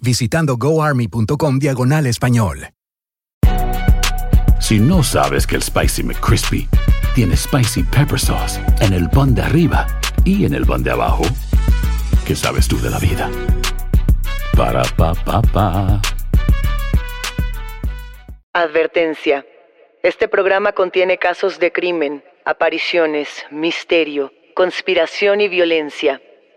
visitando goarmy.com diagonal español. Si no sabes que el Spicy McCrispy tiene Spicy Pepper Sauce en el pan de arriba y en el pan de abajo, ¿qué sabes tú de la vida? Para, pa, pa, pa. Advertencia. Este programa contiene casos de crimen, apariciones, misterio, conspiración y violencia.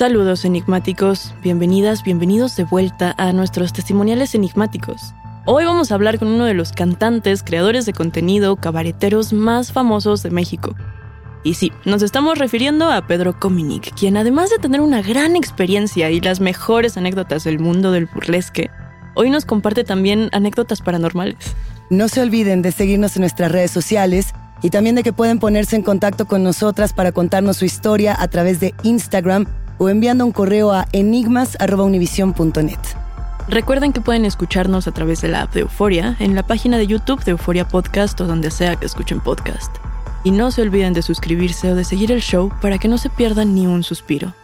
Saludos enigmáticos, bienvenidas, bienvenidos de vuelta a nuestros testimoniales enigmáticos. Hoy vamos a hablar con uno de los cantantes, creadores de contenido, cabareteros más famosos de México. Y sí, nos estamos refiriendo a Pedro Cominic, quien además de tener una gran experiencia y las mejores anécdotas del mundo del burlesque, hoy nos comparte también anécdotas paranormales. No se olviden de seguirnos en nuestras redes sociales y también de que pueden ponerse en contacto con nosotras para contarnos su historia a través de Instagram o enviando un correo a enigmas.univision.net. Recuerden que pueden escucharnos a través de la app de Euforia, en la página de YouTube de Euforia Podcast o donde sea que escuchen podcast. Y no se olviden de suscribirse o de seguir el show para que no se pierdan ni un suspiro.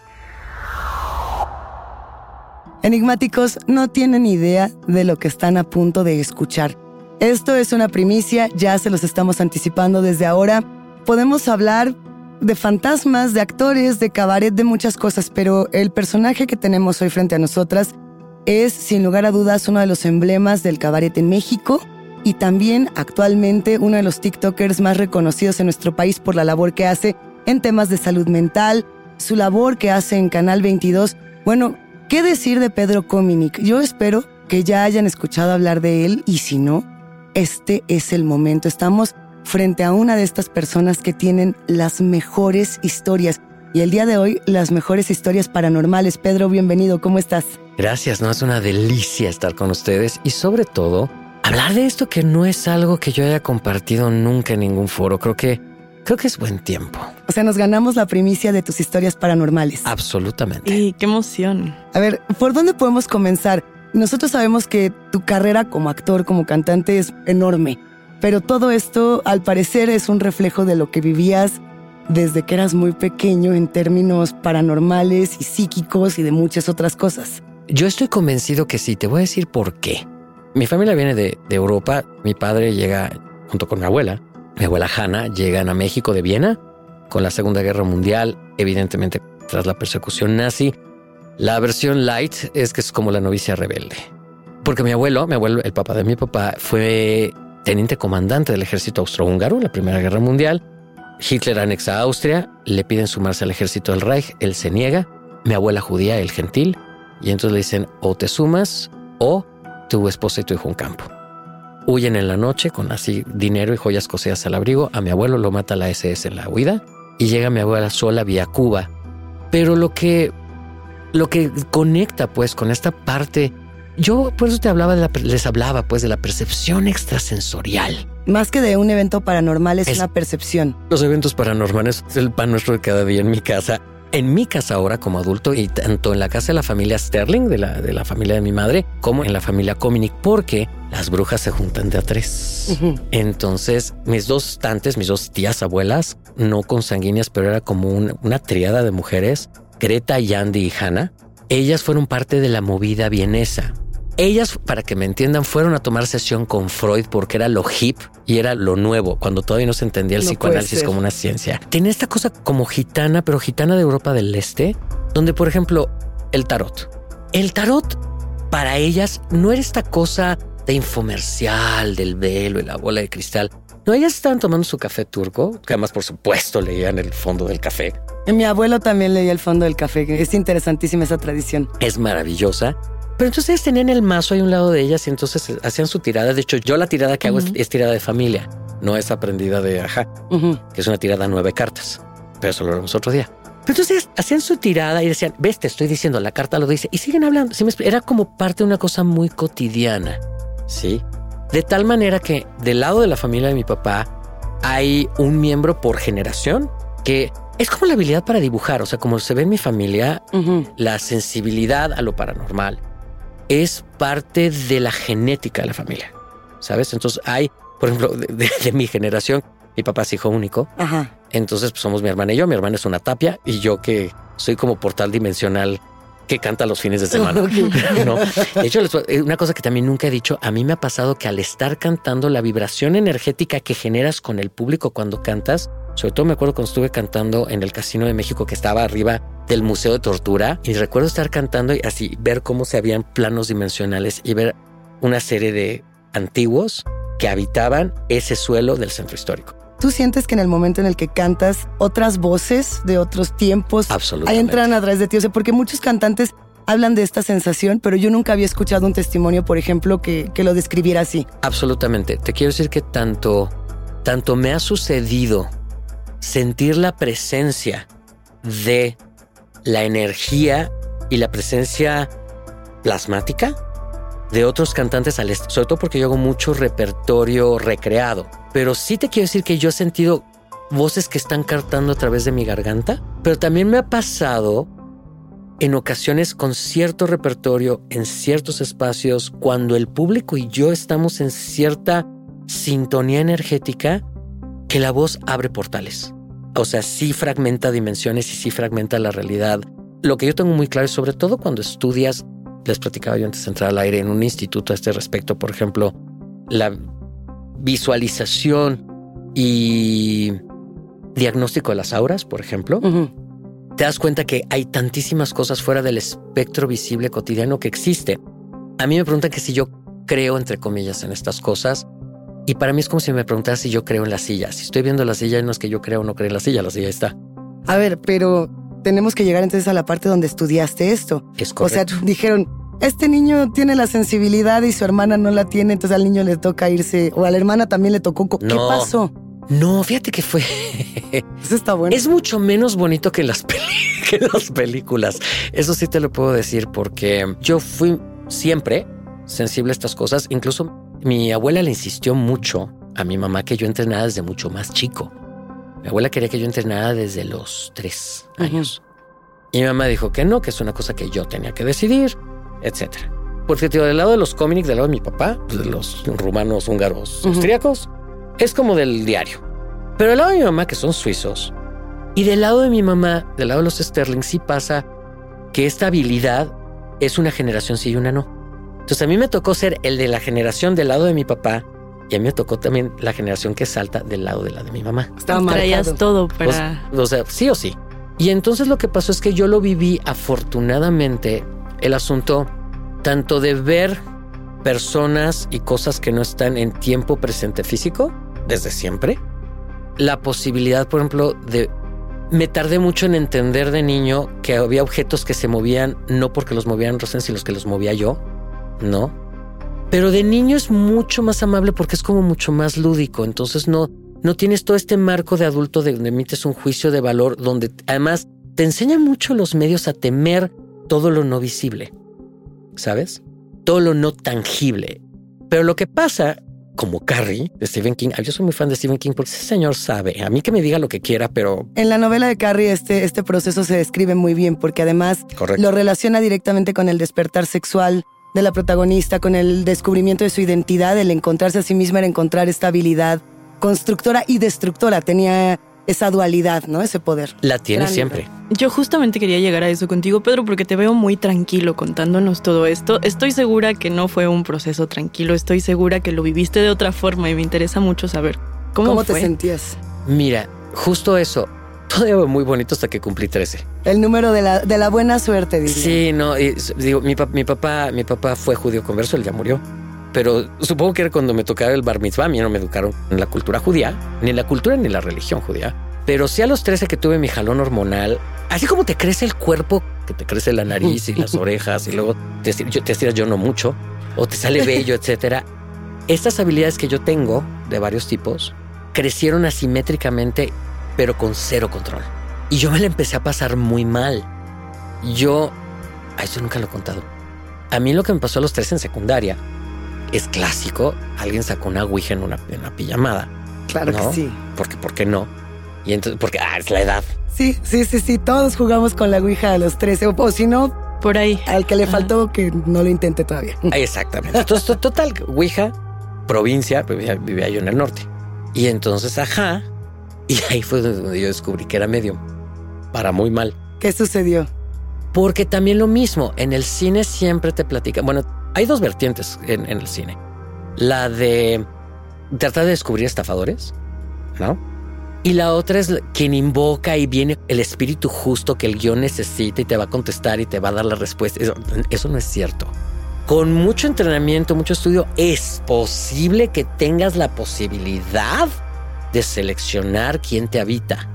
Enigmáticos no tienen idea de lo que están a punto de escuchar. Esto es una primicia, ya se los estamos anticipando desde ahora. Podemos hablar de fantasmas, de actores, de cabaret, de muchas cosas, pero el personaje que tenemos hoy frente a nosotras es, sin lugar a dudas, uno de los emblemas del cabaret en México y también actualmente uno de los TikTokers más reconocidos en nuestro país por la labor que hace en temas de salud mental, su labor que hace en Canal 22. Bueno, ¿qué decir de Pedro Cominic? Yo espero que ya hayan escuchado hablar de él y si no, este es el momento. Estamos frente a una de estas personas que tienen las mejores historias. Y el día de hoy, las mejores historias paranormales. Pedro, bienvenido, ¿cómo estás? Gracias, no es una delicia estar con ustedes y sobre todo hablar de esto que no es algo que yo haya compartido nunca en ningún foro. Creo que creo que es buen tiempo. O sea, nos ganamos la primicia de tus historias paranormales. Absolutamente. Y qué emoción. A ver, ¿por dónde podemos comenzar? Nosotros sabemos que tu carrera como actor, como cantante es enorme, pero todo esto al parecer es un reflejo de lo que vivías desde que eras muy pequeño en términos paranormales y psíquicos y de muchas otras cosas. Yo estoy convencido que sí, te voy a decir por qué. Mi familia viene de, Europa, mi padre llega junto con mi abuela, mi abuela Hanna, llegan a México de Viena con la Segunda Guerra Mundial, evidentemente tras la persecución nazi. La versión light es que es como la novicia rebelde. Porque mi abuelo, mi abuelo, el papá de mi papá, fue teniente comandante del ejército austrohúngaro en la Primera Guerra Mundial. Hitler anexa a Austria, le piden sumarse al ejército del Reich, él se niega. Mi abuela judía, el gentil, y entonces le dicen o te sumas o tu esposa y tu hijo un campo. huyen en la noche con así dinero y joyas cosidas al abrigo. A mi abuelo lo mata la SS en la huida y llega mi abuela sola vía Cuba. Pero lo que, lo que conecta pues con esta parte, yo por eso te hablaba de la, les hablaba pues de la percepción extrasensorial. Más que de un evento paranormal es, una percepción. Los eventos paranormales es el pan nuestro de cada día en mi casa. En mi casa ahora como adulto y tanto en la casa de la familia Sterling, de la, de la familia de mi madre, como en la familia Cominic, porque las brujas se juntan de a tres. Entonces, mis dos tantes, mis dos tías abuelas, no consanguíneas, pero era como una triada de mujeres, Greta, Yandy y Hannah, ellas fueron parte de la movida vienesa. Ellas, para que me entiendan, fueron a tomar sesión con Freud porque era lo hip y era lo nuevo, cuando todavía no se entendía el psicoanálisis como una ciencia. Tenía esta cosa como gitana, pero gitana de Europa del Este, donde, por ejemplo, el tarot. El tarot para ellas no era esta cosa de infomercial, del velo y la bola de cristal. No, ellas estaban tomando su café turco, que además, por supuesto, leían el fondo del café. Mi abuelo también leía el fondo del café. Es interesantísima esa tradición. Es maravillosa. Pero entonces ellas tenían el mazo ahí a un lado de ellas y entonces hacían su tirada. De hecho, yo la tirada que hago es, tirada de familia, no es aprendida de ajá, que es una tirada a nueve cartas. Pero eso lo haremos otro día. Pero entonces hacían su tirada y decían, ves, te estoy diciendo, la carta lo dice. Y siguen hablando. Era como parte de una cosa muy cotidiana. Sí. De tal manera que del lado de la familia de mi papá hay un miembro por generación que es como la habilidad para dibujar. O sea, como se ve en mi familia, la sensibilidad a lo paranormal es parte de la genética de la familia. ¿Sabes? Entonces hay, por ejemplo, de, mi generación, mi papá es hijo único. Ajá. Entonces pues, somos mi hermana y yo. Mi hermana es una tapia y yo que soy como portal dimensional que canta los fines de semana. ¿no? De hecho, una cosa que también nunca he dicho, a mí me ha pasado que al estar cantando, la vibración energética que generas con el público cuando cantas, sobre todo me acuerdo cuando estuve cantando en el Casino de México que estaba arriba del Museo de Tortura y recuerdo estar cantando y así ver cómo se habían planos dimensionales y ver una serie de antiguos que habitaban ese suelo del centro histórico. ¿Tú sientes que en el momento en el que cantas otras voces de otros tiempos ahí entran a través de ti? O sea, porque muchos cantantes hablan de esta sensación, pero yo nunca había escuchado un testimonio, por ejemplo, que, que lo describiera así. Absolutamente. Te quiero decir que tanto, tanto me ha sucedido sentir la presencia de la energía y la presencia plasmática de otros cantantes al este, sobre todo porque yo hago mucho repertorio recreado. Pero sí te quiero decir que yo he sentido voces que están cantando a través de mi garganta, pero también me ha pasado en ocasiones con cierto repertorio en ciertos espacios cuando el público y yo estamos en cierta sintonía energética que la voz abre portales. O sea, sí fragmenta dimensiones y sí fragmenta la realidad. Lo que yo tengo muy claro es sobre todo cuando estudias les platicaba yo antes de entrar al aire en un instituto a este respecto, por ejemplo, la visualización y diagnóstico de las auras, por ejemplo, te das cuenta que hay tantísimas cosas fuera del espectro visible cotidiano que existe. A mí me preguntan que si yo creo, entre comillas, en estas cosas. Y para mí es como si me preguntaras si yo creo en la silla. Si estoy viendo la silla, no es que yo creo o no creo en la silla, la silla está. A ver, pero tenemos que llegar entonces a la parte donde estudiaste esto. Es correcto. O sea, dijeron, este niño tiene la sensibilidad y su hermana no la tiene, entonces al niño le toca irse, o a la hermana también le tocó. ¿Qué pasó? No, fíjate que fue. Eso está bueno. Es mucho menos bonito que las, que las películas. Eso sí te lo puedo decir porque yo fui siempre sensible a estas cosas. Incluso mi abuela le insistió mucho a mi mamá que yo entrenara desde mucho más chico. Mi abuela quería que yo entrenara desde los tres años. Y mi mamá dijo que no, que es una cosa que yo tenía que decidir, etc. Porque tío, del lado de los cómics, del lado de mi papá, pues, de los rumanos, húngaros, austríacos, es como del diario. Pero del lado de mi mamá, que son suizos, y del lado de mi mamá, del lado de los Sterling, sí pasa que esta habilidad es una generación sí y una no. Entonces a mí me tocó ser el de la generación del lado de mi papá y a mí me tocó también la generación que salta del lado de la de mi mamá. Estaba Traías todo para... O, sea, sí o sí. Y entonces lo que pasó es que yo lo viví afortunadamente el asunto tanto de ver personas y cosas que no están en tiempo presente físico desde siempre. La posibilidad, por ejemplo, de... Me tardé mucho en entender de niño que había objetos que se movían no porque los movían Rosen, sino que los movía yo, ¿no? Pero de niño es mucho más amable porque es como mucho más lúdico. Entonces no, no tienes todo este marco de adulto de donde emites un juicio de valor, donde además te enseña mucho los medios a temer todo lo no visible. ¿Sabes? Todo lo no tangible. Pero lo que pasa, como Carrie de Stephen King, yo soy muy fan de Stephen King porque ese señor sabe, a mí que me diga lo que quiera, pero... En la novela de Carrie este, este proceso se describe muy bien porque además Correcto. lo relaciona directamente con el despertar sexual de la protagonista, con el descubrimiento de su identidad, el encontrarse a sí misma, el encontrar esta habilidad constructora y destructora. Tenía esa dualidad, ¿no? Ese poder. La tiene siempre. Yo justamente quería llegar a eso contigo, Pedro, porque te veo muy tranquilo contándonos todo esto. Estoy segura que no fue un proceso tranquilo, estoy segura que lo viviste de otra forma y me interesa mucho saber cómo, ¿Cómo, te sentías? Mira, justo eso. Todo muy bonito hasta que cumplí 13. El número de la, de la buena suerte, diría. Sí, no, y digo, mi, mi papá, mi papá fue judío converso, él ya murió. Pero supongo que era cuando me tocaba el bar mitzvah, a mí no me educaron en la cultura judía, ni en la cultura ni en la religión judía. Pero sí a los 13 que tuve mi jalón hormonal, así como te crece el cuerpo, que te crece la nariz y las orejas y luego te, yo- te estiras yo no mucho, o te sale vello, etcétera. Estas habilidades que yo tengo de varios tipos crecieron asimétricamente, pero con cero control. Y yo me la empecé a pasar muy mal. Yo, a eso nunca lo he contado. A mí lo que me pasó a los tres en secundaria es clásico. Alguien sacó una ouija en una, en una pijamada. Claro ¿no? que sí. Porque, ¿por qué no? Y entonces, porque ah, es la edad. Sí, sí, sí, sí. Todos jugamos con la Ouija a los 13. O, o si no, Por ahí. al que le faltó que no lo intente todavía. Exactamente. Entonces, total, ouija, provincia, vivía, vivía yo en el norte. Y entonces, ajá. Y ahí fue donde yo descubrí que era medium. Para muy mal. ¿Qué sucedió? Porque también lo mismo, en el cine siempre te platican. Bueno, hay dos vertientes en, en el cine. La de tratar de descubrir estafadores, ¿no? Y la otra es quien invoca y viene el espíritu justo que el guion necesita y te va a contestar y te va a dar la respuesta. Eso, eso no es cierto. Con mucho entrenamiento, mucho estudio, es posible que tengas la posibilidad de seleccionar quién te habita.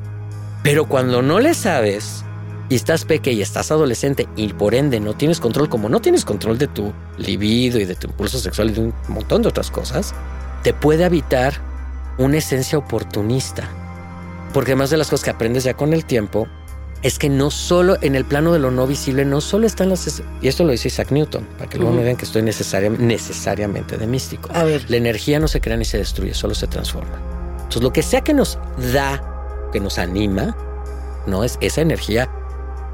Pero cuando no le sabes, y estás peque y estás adolescente y por ende no tienes control, como no tienes control de tu libido y de tu impulso sexual y de un montón de otras cosas, te puede habitar una esencia oportunista. Porque además de las cosas que aprendes ya con el tiempo, es que no solo en el plano de lo no visible, no solo están las... Y esto lo dice Isaac Newton, para que luego Ujú. me vean que estoy necesariam- necesariamente de místico. A ver. La energía no se crea ni se destruye, solo se transforma. Entonces, lo que sea que nos da, que nos anima, no es esa energía.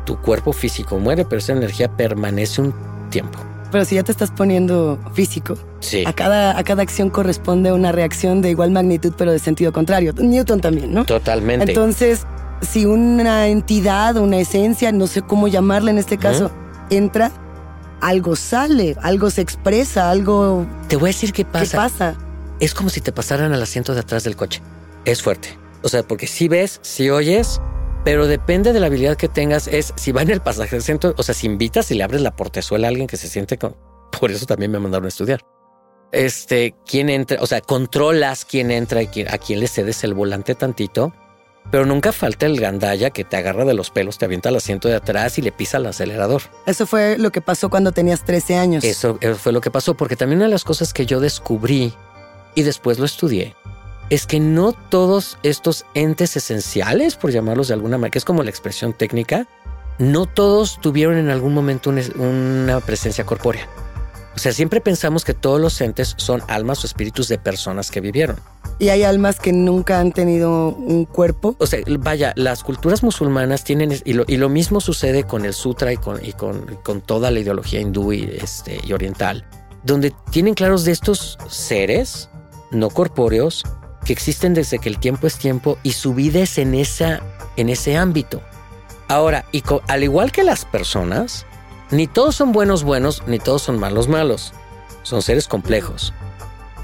Tu cuerpo físico muere, pero esa energía permanece un tiempo. Pero si ya te estás poniendo físico, Sí. a cada, a cada acción corresponde una reacción de igual magnitud, pero de sentido contrario. Newton también, ¿no? Totalmente. Entonces, si una entidad, una esencia, no sé cómo llamarla en este caso, entra, algo sale, algo se expresa, algo Te voy a decir qué ¿qué pasa. Es como si te pasaran al asiento de atrás del coche. Es fuerte. O sea, porque si ves, si oyes, pero depende de la habilidad que tengas. Es si va en el pasaje asiento, o sea, si invitas y le abres la portezuela a alguien que se siente con. Por eso también me mandaron a estudiar. Este, quién entra, o sea, controlas quién entra y quién- a quién le cedes el volante tantito, pero nunca falta el gandalla que te agarra de los pelos, te avienta al asiento de atrás y le pisa el acelerador. Eso fue lo que pasó cuando tenías 13 años. Eso, eso fue lo que pasó, porque también una de las cosas que yo descubrí y después lo estudié es que no todos estos entes esenciales, por llamarlos de alguna manera, que es como la expresión técnica, no todos tuvieron en algún momento una presencia corpórea. O sea, siempre pensamos que todos los entes son almas o espíritus de personas que vivieron. Y hay almas que nunca han tenido un cuerpo. O sea, vaya, las culturas musulmanas tienen, y lo, y lo mismo sucede con el sutra y con, y con, y con toda la ideología hindú y, este, y oriental, donde tienen claros de estos seres no corpóreos que existen desde que el tiempo es tiempo y su vida es en, esa, en ese ámbito. Ahora, y al igual que las personas, ni todos son buenos buenos, ni todos son malos malos. Son seres complejos.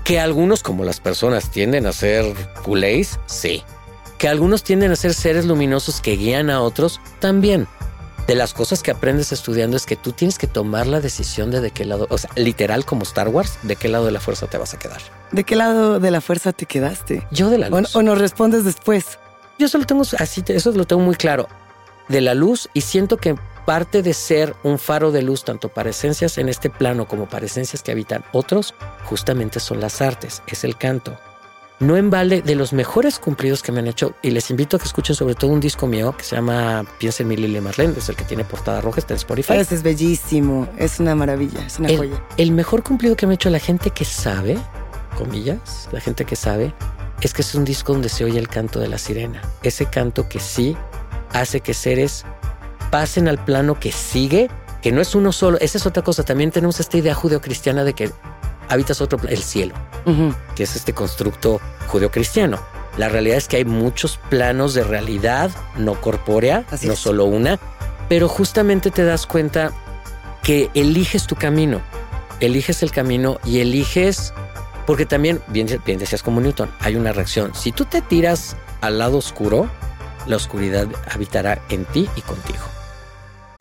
Que algunos, como las personas, tienden a ser culés, sí. Que algunos tienden a ser seres luminosos que guían a otros, también. De las cosas que aprendes estudiando es que tú tienes que tomar la decisión de de qué lado, o sea, literal como Star Wars, de qué lado de la fuerza te vas a quedar. ¿De qué lado de la fuerza te quedaste? Yo de la O, luz. o nos respondes después. Yo solo tengo así, eso lo tengo muy claro. De la luz y siento que parte de ser un faro de luz tanto para esencias en este plano como para esencias que habitan otros, justamente son las artes, es el canto. No en balde de los mejores cumplidos que me han hecho, y les invito a que escuchen sobre todo un disco mío que se llama Piensa en mi Lili Marlene, es el que tiene portada roja, está en Spotify. Ese es bellísimo, es una maravilla, es una el, joya. El mejor cumplido que me ha hecho la gente que sabe, comillas, la gente que sabe, es que es un disco donde se oye el canto de la sirena. Ese canto que sí hace que seres pasen al plano que sigue, que no es uno solo. Esa es otra cosa. También tenemos esta idea judeocristiana de que habitas otro el cielo, que es este constructo judeocristiano. La realidad es que hay muchos planos de realidad no corpórea, Así no es. solo una, pero justamente te das cuenta que eliges tu camino, eliges el camino y eliges, porque también, bien, bien decías como Newton, hay una reacción. Si tú te tiras al lado oscuro, la oscuridad habitará en ti y contigo.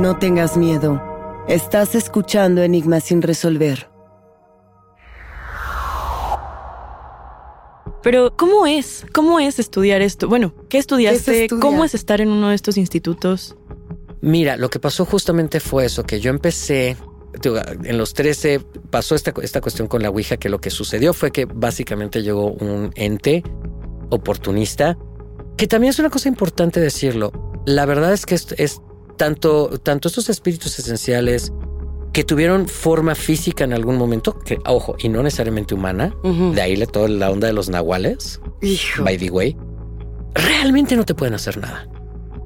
No tengas miedo. Estás escuchando Enigmas sin resolver. Pero, ¿cómo es? ¿Cómo es estudiar esto? Bueno, ¿qué estudiaste? estudia? ¿Cómo es estar en uno de estos institutos? Mira, lo que pasó justamente fue eso, que yo empecé, digo, en los 13 pasó esta, esta cuestión con la Ouija, que lo que sucedió fue que básicamente llegó un ente oportunista, que también es una cosa importante decirlo. La verdad es que es, es tanto, tanto estos espíritus esenciales que tuvieron forma física en algún momento, que, ojo, y no necesariamente humana, de ahí le- toda la onda de los nahuales, Hijo. by the way, realmente no te pueden hacer nada.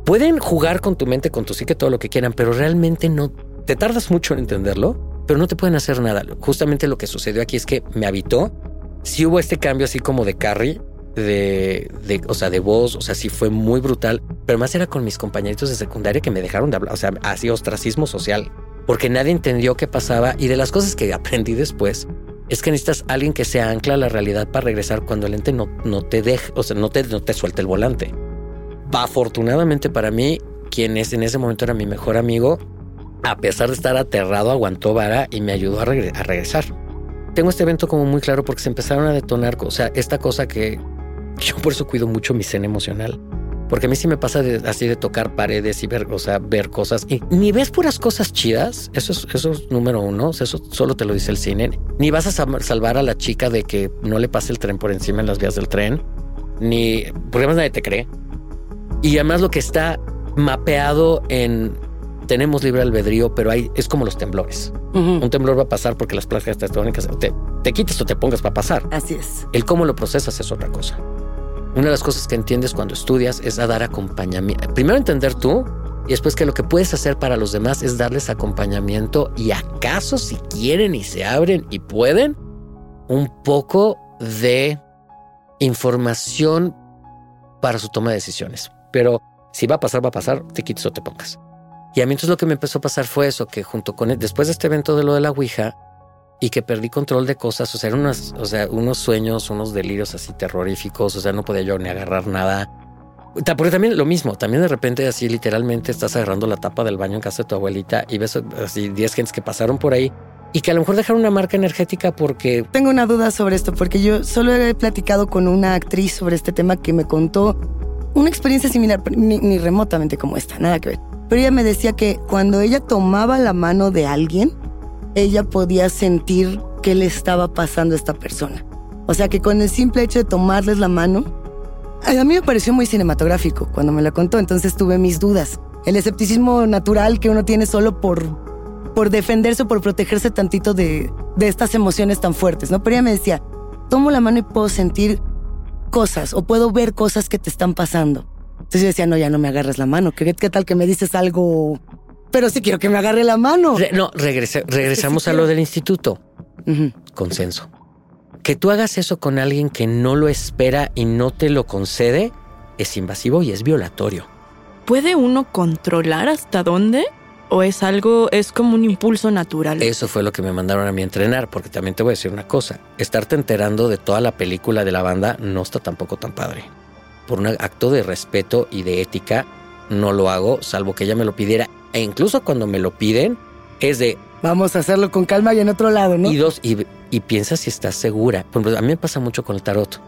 Pueden jugar con tu mente, con tu psique, todo lo que quieran, pero realmente no. Te tardas mucho en entenderlo, pero no te pueden hacer nada. Justamente lo que sucedió aquí es que me habitó. Sí hubo este cambio así como de Carrie, de, de, o sea, de voz, o sea, sí fue muy brutal, pero más era con mis compañeritos de secundaria que me dejaron de hablar, o sea, así ostracismo social, porque nadie entendió qué pasaba y de las cosas que aprendí después es que necesitas alguien que se ancla a la realidad para regresar cuando el ente no, no te deje, o sea, no te, no te suelte el volante. Afortunadamente para mí, quien es en ese momento era mi mejor amigo, a pesar de estar aterrado, aguantó vara y me ayudó a, a regresar. Tengo este evento como muy claro porque se empezaron a detonar, o sea, esta cosa que yo por eso cuido mucho mi cena emocional. Porque a mí sí me pasa de- así de tocar paredes y ver, o sea, ver cosas. Y ni ves puras cosas chidas. Eso es, eso es número uno. Eso solo te lo dice el cine. Ni vas a sal- salvar a la chica de que no le pase el tren por encima en las vías del tren. Ni porque además nadie te cree. Y además lo que está mapeado en tenemos libre albedrío, pero hay, es como los temblores. Un temblor va a pasar porque las placas tectónicas te, te quites o te pongas para pasar. Así es. El cómo lo procesas es otra cosa. Una de las cosas que entiendes cuando estudias es a dar acompañamiento. Primero entender tú y después que lo que puedes hacer para los demás es darles acompañamiento y acaso si quieren y se abren y pueden, un poco de información para su toma de decisiones. Pero si va a pasar, va a pasar, te quites o te pongas. Y a mí entonces lo que me empezó a pasar fue eso, que junto con, después de este evento de lo de la Ouija, y que perdí control de cosas, o sea, eran unas, o sea, unos sueños, unos delirios así terroríficos, o sea, no podía yo ni agarrar nada. Porque también lo mismo, también de repente así literalmente estás agarrando la tapa del baño en casa de tu abuelita y ves así 10 gentes que pasaron por ahí y que a lo mejor dejaron una marca energética porque Tengo una duda sobre esto, porque yo solo he platicado con una actriz sobre este tema que me contó una experiencia similar, ni, ni remotamente como esta, nada que ver. Pero ella me decía que cuando ella tomaba la mano de alguien, ella podía sentir qué le estaba pasando a esta persona. O sea que con el simple hecho de tomarles la mano, A mí me pareció muy cinematográfico cuando me lo contó, entonces tuve mis dudas. El escepticismo natural que uno tiene solo por, por defenderse o por protegerse tantito de, de estas emociones tan fuertes, ¿no? Pero ella me decía, tomo la mano y puedo sentir cosas o puedo ver cosas que te están pasando. Entonces yo decía, no, ya no me agarres la mano. ¿Qué, qué tal que me dices algo? Pero sí quiero que me agarre la mano. Re- no, regrese- regresamos a lo del instituto. Consenso. Que tú hagas eso con alguien que no lo espera y no te lo concede es invasivo y es violatorio. ¿Puede uno controlar hasta dónde? ¿O es algo, es como un impulso natural? Eso fue lo que me mandaron a mí a entrenar, porque también te voy a decir una cosa. Estarte enterando de toda la película de la banda no está tampoco tan padre. Por un acto de respeto y de ética, no lo hago, salvo que ella me lo pidiera. E incluso cuando me lo piden, es de... Vamos a hacerlo con calma y en otro lado, ¿no? Y dos, y, y piensa si estás segura. Por ejemplo, a mí me pasa mucho con el tarot.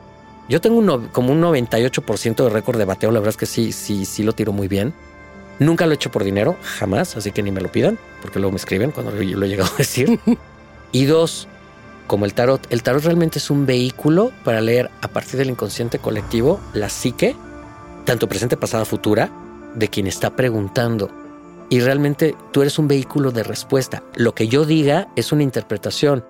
Yo tengo un como un 98% de récord de bateo, la verdad es que sí, sí, sí lo tiro muy bien. Nunca lo he hecho por dinero, jamás, así que ni me lo pidan, porque luego me escriben cuando lo he llegado a decir. y dos, como el tarot, el tarot realmente es un vehículo para leer a partir del inconsciente colectivo la psique, tanto presente, pasada, futura, de quien está preguntando. Y realmente tú eres un vehículo de respuesta. Lo que yo diga es una interpretación.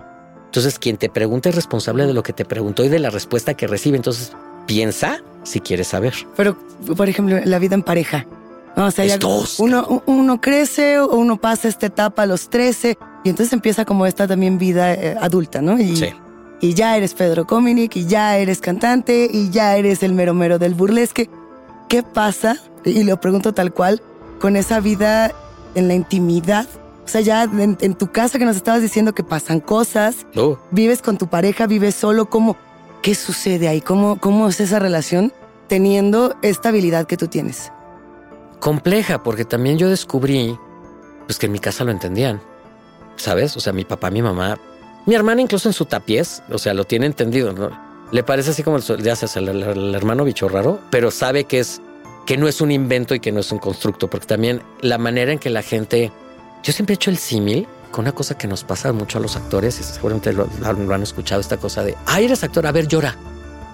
Entonces, quien te pregunta es responsable de lo que te preguntó y de la respuesta que recibe. Entonces, piensa si quieres saber. Pero, por ejemplo, la vida en pareja. O sea, ya uno, uno crece o uno pasa esta etapa a los 13 y entonces empieza como esta también vida eh, adulta, ¿no? Y, Sí. y ya eres Pedro Cominic y ya eres cantante y ya eres el mero mero del burlesque. ¿Qué pasa? Y lo pregunto tal cual, con esa vida en la intimidad. O sea, ya en, en tu casa que nos estabas diciendo que pasan cosas, No. vives con tu pareja, vives solo, ¿cómo? ¿Qué sucede ahí? ¿Cómo, cómo es esa relación teniendo esta habilidad que tú tienes? compleja porque también yo descubrí pues que en mi casa lo entendían. ¿Sabes? O sea, mi papá, mi mamá, mi hermana incluso en su tapiés, o sea, lo tiene entendido, ¿no? Le parece así como el, el, el- el hermano bicho raro, pero sabe que es que no es un invento y que no es un constructo, porque también la manera en que la gente yo siempre he hecho el símil con una cosa que nos pasa mucho a los actores, y seguramente lo, lo han escuchado, esta cosa de, ay, eres actor, a ver, llora.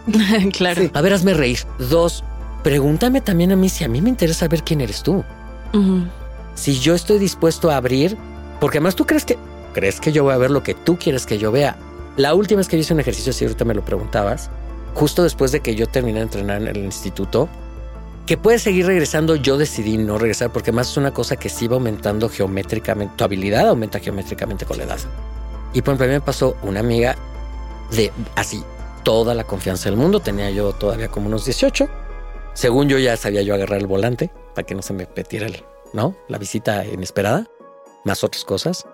claro. A ver, hazme reír. Dos, pregúntame también a mí si a mí me interesa ver quién eres tú. Si yo estoy dispuesto a abrir, porque además tú crees que crees que yo voy a ver lo que tú quieres que yo vea. La última vez que yo hice un ejercicio, si ahorita me lo preguntabas, justo después de que yo terminé de entrenar en el instituto, que puedes seguir regresando, yo decidí no regresar porque más es una cosa que sí va aumentando geométricamente, tu habilidad aumenta geométricamente con la edad. Y por ejemplo, a mí me pasó una amiga de así, toda la confianza del mundo, tenía yo todavía como unos 18. Según yo ya sabía yo agarrar el volante para que no se me metiera el, ¿no? La visita inesperada, más otras cosas.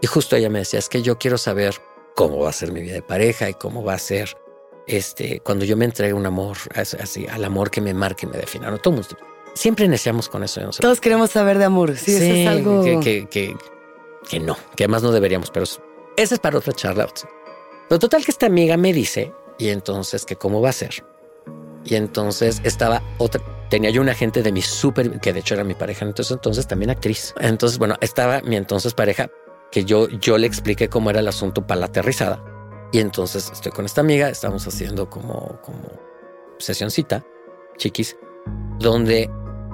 Y justo ella me decía, es que yo quiero saber cómo va a ser mi vida de pareja y cómo va a ser este, cuando yo me entregue un amor, as- así, al amor que me marque y me defina. ¿no? Todo mundo- siempre iniciamos con eso. no. Todos queremos saber de amor. Sí, eso es algo. que, que, que, que no, que además no deberíamos, pero es- esa es para otra charla. Pero total que esta amiga me dice, y entonces que cómo va a ser. Y entonces estaba otra, tenía yo una agente de mi súper, que de hecho era mi pareja, entonces, entonces también actriz. Entonces, bueno, estaba mi entonces pareja, que yo, yo le expliqué cómo era el asunto para la aterrizada. Y entonces estoy con esta amiga, estamos haciendo como, como sesioncita, chiquis, donde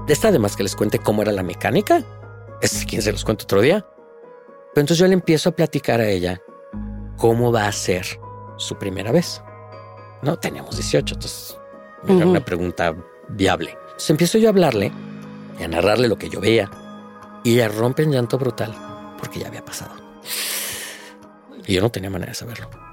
está además que les cuente cómo era la mecánica. Es quien se los cuento otro día. Pero entonces yo le empiezo a platicar a ella cómo va a ser su primera vez. No, teníamos 18, entonces era una pregunta viable. Entonces empiezo yo a hablarle y a narrarle lo que yo veía. Y ella rompe en llanto brutal porque ya había pasado. Y yo no tenía manera de saberlo.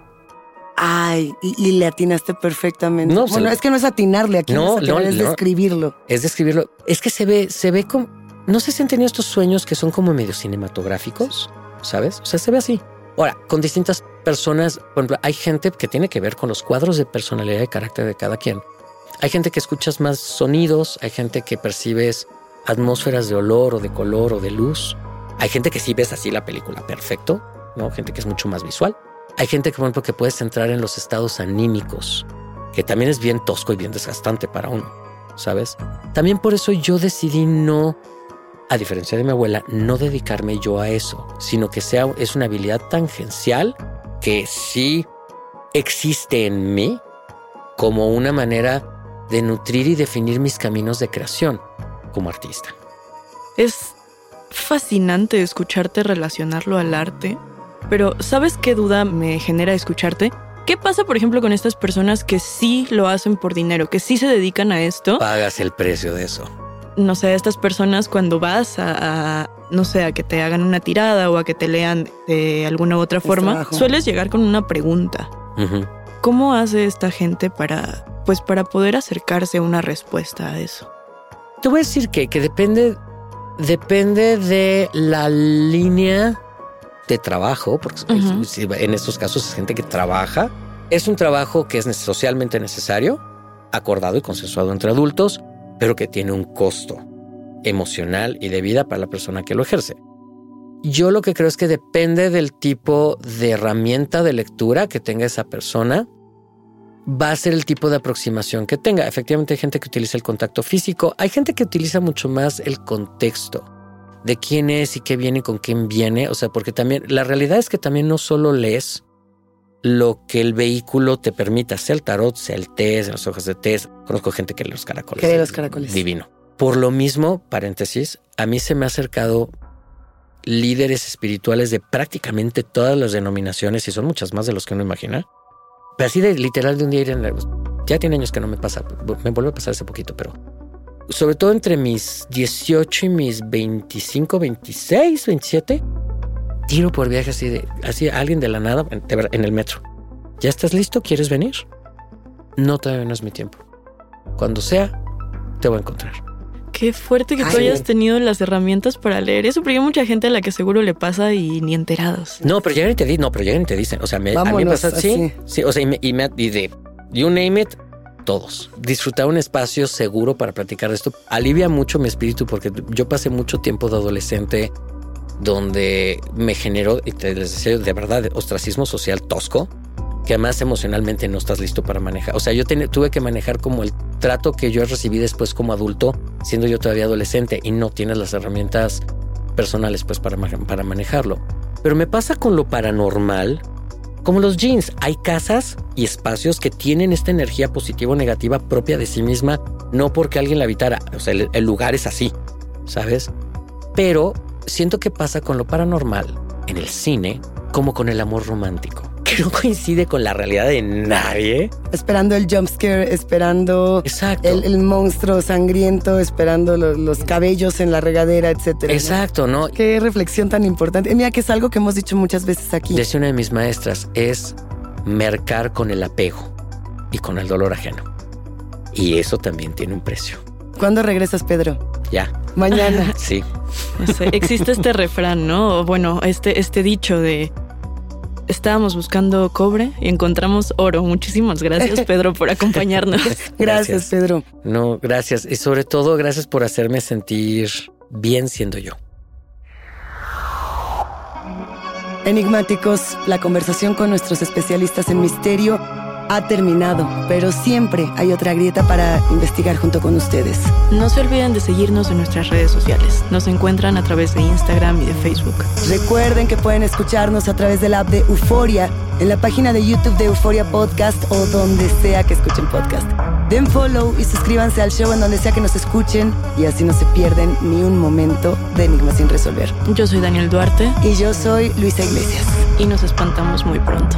Ay, y, y le atinaste perfectamente. No, se bueno, lo- es que no es atinarle aquí, No, no, es, describirlo. Es describirlo. Es que se ve, se ve como. No sé si han tenido estos sueños que son como medio cinematográficos, ¿sabes? O sea, se ve así. Ahora, con distintas personas, por ejemplo, hay gente que tiene que ver con los cuadros de personalidad y carácter de cada quien. Hay gente que escuchas más sonidos, hay gente que percibes atmósferas de olor o de color o de luz. Hay gente que sí ves así la película perfecto, ¿no? Gente que es mucho más visual. Hay gente que, por ejemplo, que puedes entrar en los estados anímicos, que también es bien tosco y bien desgastante para uno, ¿sabes? También por eso yo decidí no, a diferencia de mi abuela, no dedicarme yo a eso, sino que sea, es una habilidad tangencial que sí existe en mí como una manera de nutrir y definir mis caminos de creación como artista. Es fascinante escucharte relacionarlo al arte, pero ¿sabes qué duda me genera escucharte? ¿Qué pasa, por ejemplo, con estas personas que sí lo hacen por dinero, que sí se dedican a esto? Pagas el precio de eso. No sé, estas personas cuando vas a, a, no sé, a que te hagan una tirada o a que te lean de alguna u otra forma, sueles llegar con una pregunta. ¿Cómo hace esta gente para, pues, para poder acercarse a una respuesta a eso? Te voy a decir que, que depende, depende de la línea de trabajo, porque en estos casos es gente que trabaja. Es un trabajo que es socialmente necesario, acordado y consensuado entre adultos, pero que tiene un costo emocional y de vida para la persona que lo ejerce. Yo lo que creo es que depende del tipo de herramienta de lectura que tenga esa persona, va a ser el tipo de aproximación que tenga. Efectivamente hay gente que utiliza el contacto físico, hay gente que utiliza mucho más el contexto de quién es y qué viene y con quién viene. O sea, porque también la realidad es que también no solo lees lo que el vehículo te permita, sea el tarot, sea el test, las hojas de test. Conozco gente que lee los caracoles. Que lee los caracoles. Divino. Por lo mismo, paréntesis, a mí se me ha acercado líderes espirituales de prácticamente todas las denominaciones y son muchas más de los que uno imagina. Pero así de literal de un día ir en la- Ya tiene años que no me pasa, me vuelve a pasar hace poquito, pero sobre todo entre mis 18 y mis 25, 26, 27, tiro por viaje así de así a alguien de la nada en, el metro. ¿Ya estás listo? ¿Quieres venir? No, todavía no es mi tiempo. Cuando sea, te voy a encontrar. Qué fuerte que Ay, tú hayas tenido las herramientas para leer eso, porque hay mucha gente a la que seguro le pasa y ni enterados. No, pero llegan y te dicen, no, pero llegan y te dicen, o sea, me, a mí me Vámonos, pasa, sí, así. sí, o sea, y, me, y, me- y de, you name it, todos. Disfrutar un espacio seguro para platicar esto alivia mucho mi espíritu porque yo pasé mucho tiempo de adolescente donde me generó, y te les decía, de verdad, ostracismo social tosco, que además emocionalmente no estás listo para manejar. O sea, yo ten- tuve que manejar como el trato que yo recibí después como adulto, siendo yo todavía adolescente y no tienes las herramientas personales pues para, para manejarlo. Pero me pasa con lo paranormal, como los jeans. Hay casas y espacios que tienen esta energía positiva o negativa propia de sí misma, no porque alguien la habitara. O sea, el, el lugar es así, ¿sabes? Pero siento que pasa con lo paranormal en el cine como con el amor romántico, que no coincide con la realidad de nadie. Esperando el jumpscare, esperando Exacto. el, el monstruo sangriento, esperando lo- los cabellos en la regadera, etcétera. ¿no? Exacto, ¿no? Qué reflexión tan importante. Mira que es algo que hemos dicho muchas veces aquí. Decía una de mis maestras, es mercar con el apego y con el dolor ajeno. Y eso también tiene un precio. ¿Cuándo regresas, Pedro? Ya. Mañana. Sí. No sé, existe este refrán, ¿no? O Bueno, este, este dicho de estábamos buscando cobre y encontramos oro. Muchísimas gracias, Pedro, por acompañarnos. Gracias, Pedro. No, gracias. Y sobre todo, gracias por hacerme sentir bien siendo yo. Enigmáticos, la conversación con nuestros especialistas en misterio ha terminado, pero siempre hay otra grieta para investigar junto con ustedes. No se olviden de seguirnos en nuestras redes sociales. Nos encuentran a través de Instagram y de Facebook. Recuerden que pueden escucharnos a través de la app de Euforia, en la página de YouTube de Euforia Podcast o donde sea que escuchen podcast. Den follow y suscríbanse al show en donde sea que nos escuchen y así no se pierden ni un momento de Enigma sin resolver. Yo soy Daniel Duarte Y yo soy Luisa Iglesias. y nos espantamos muy pronto.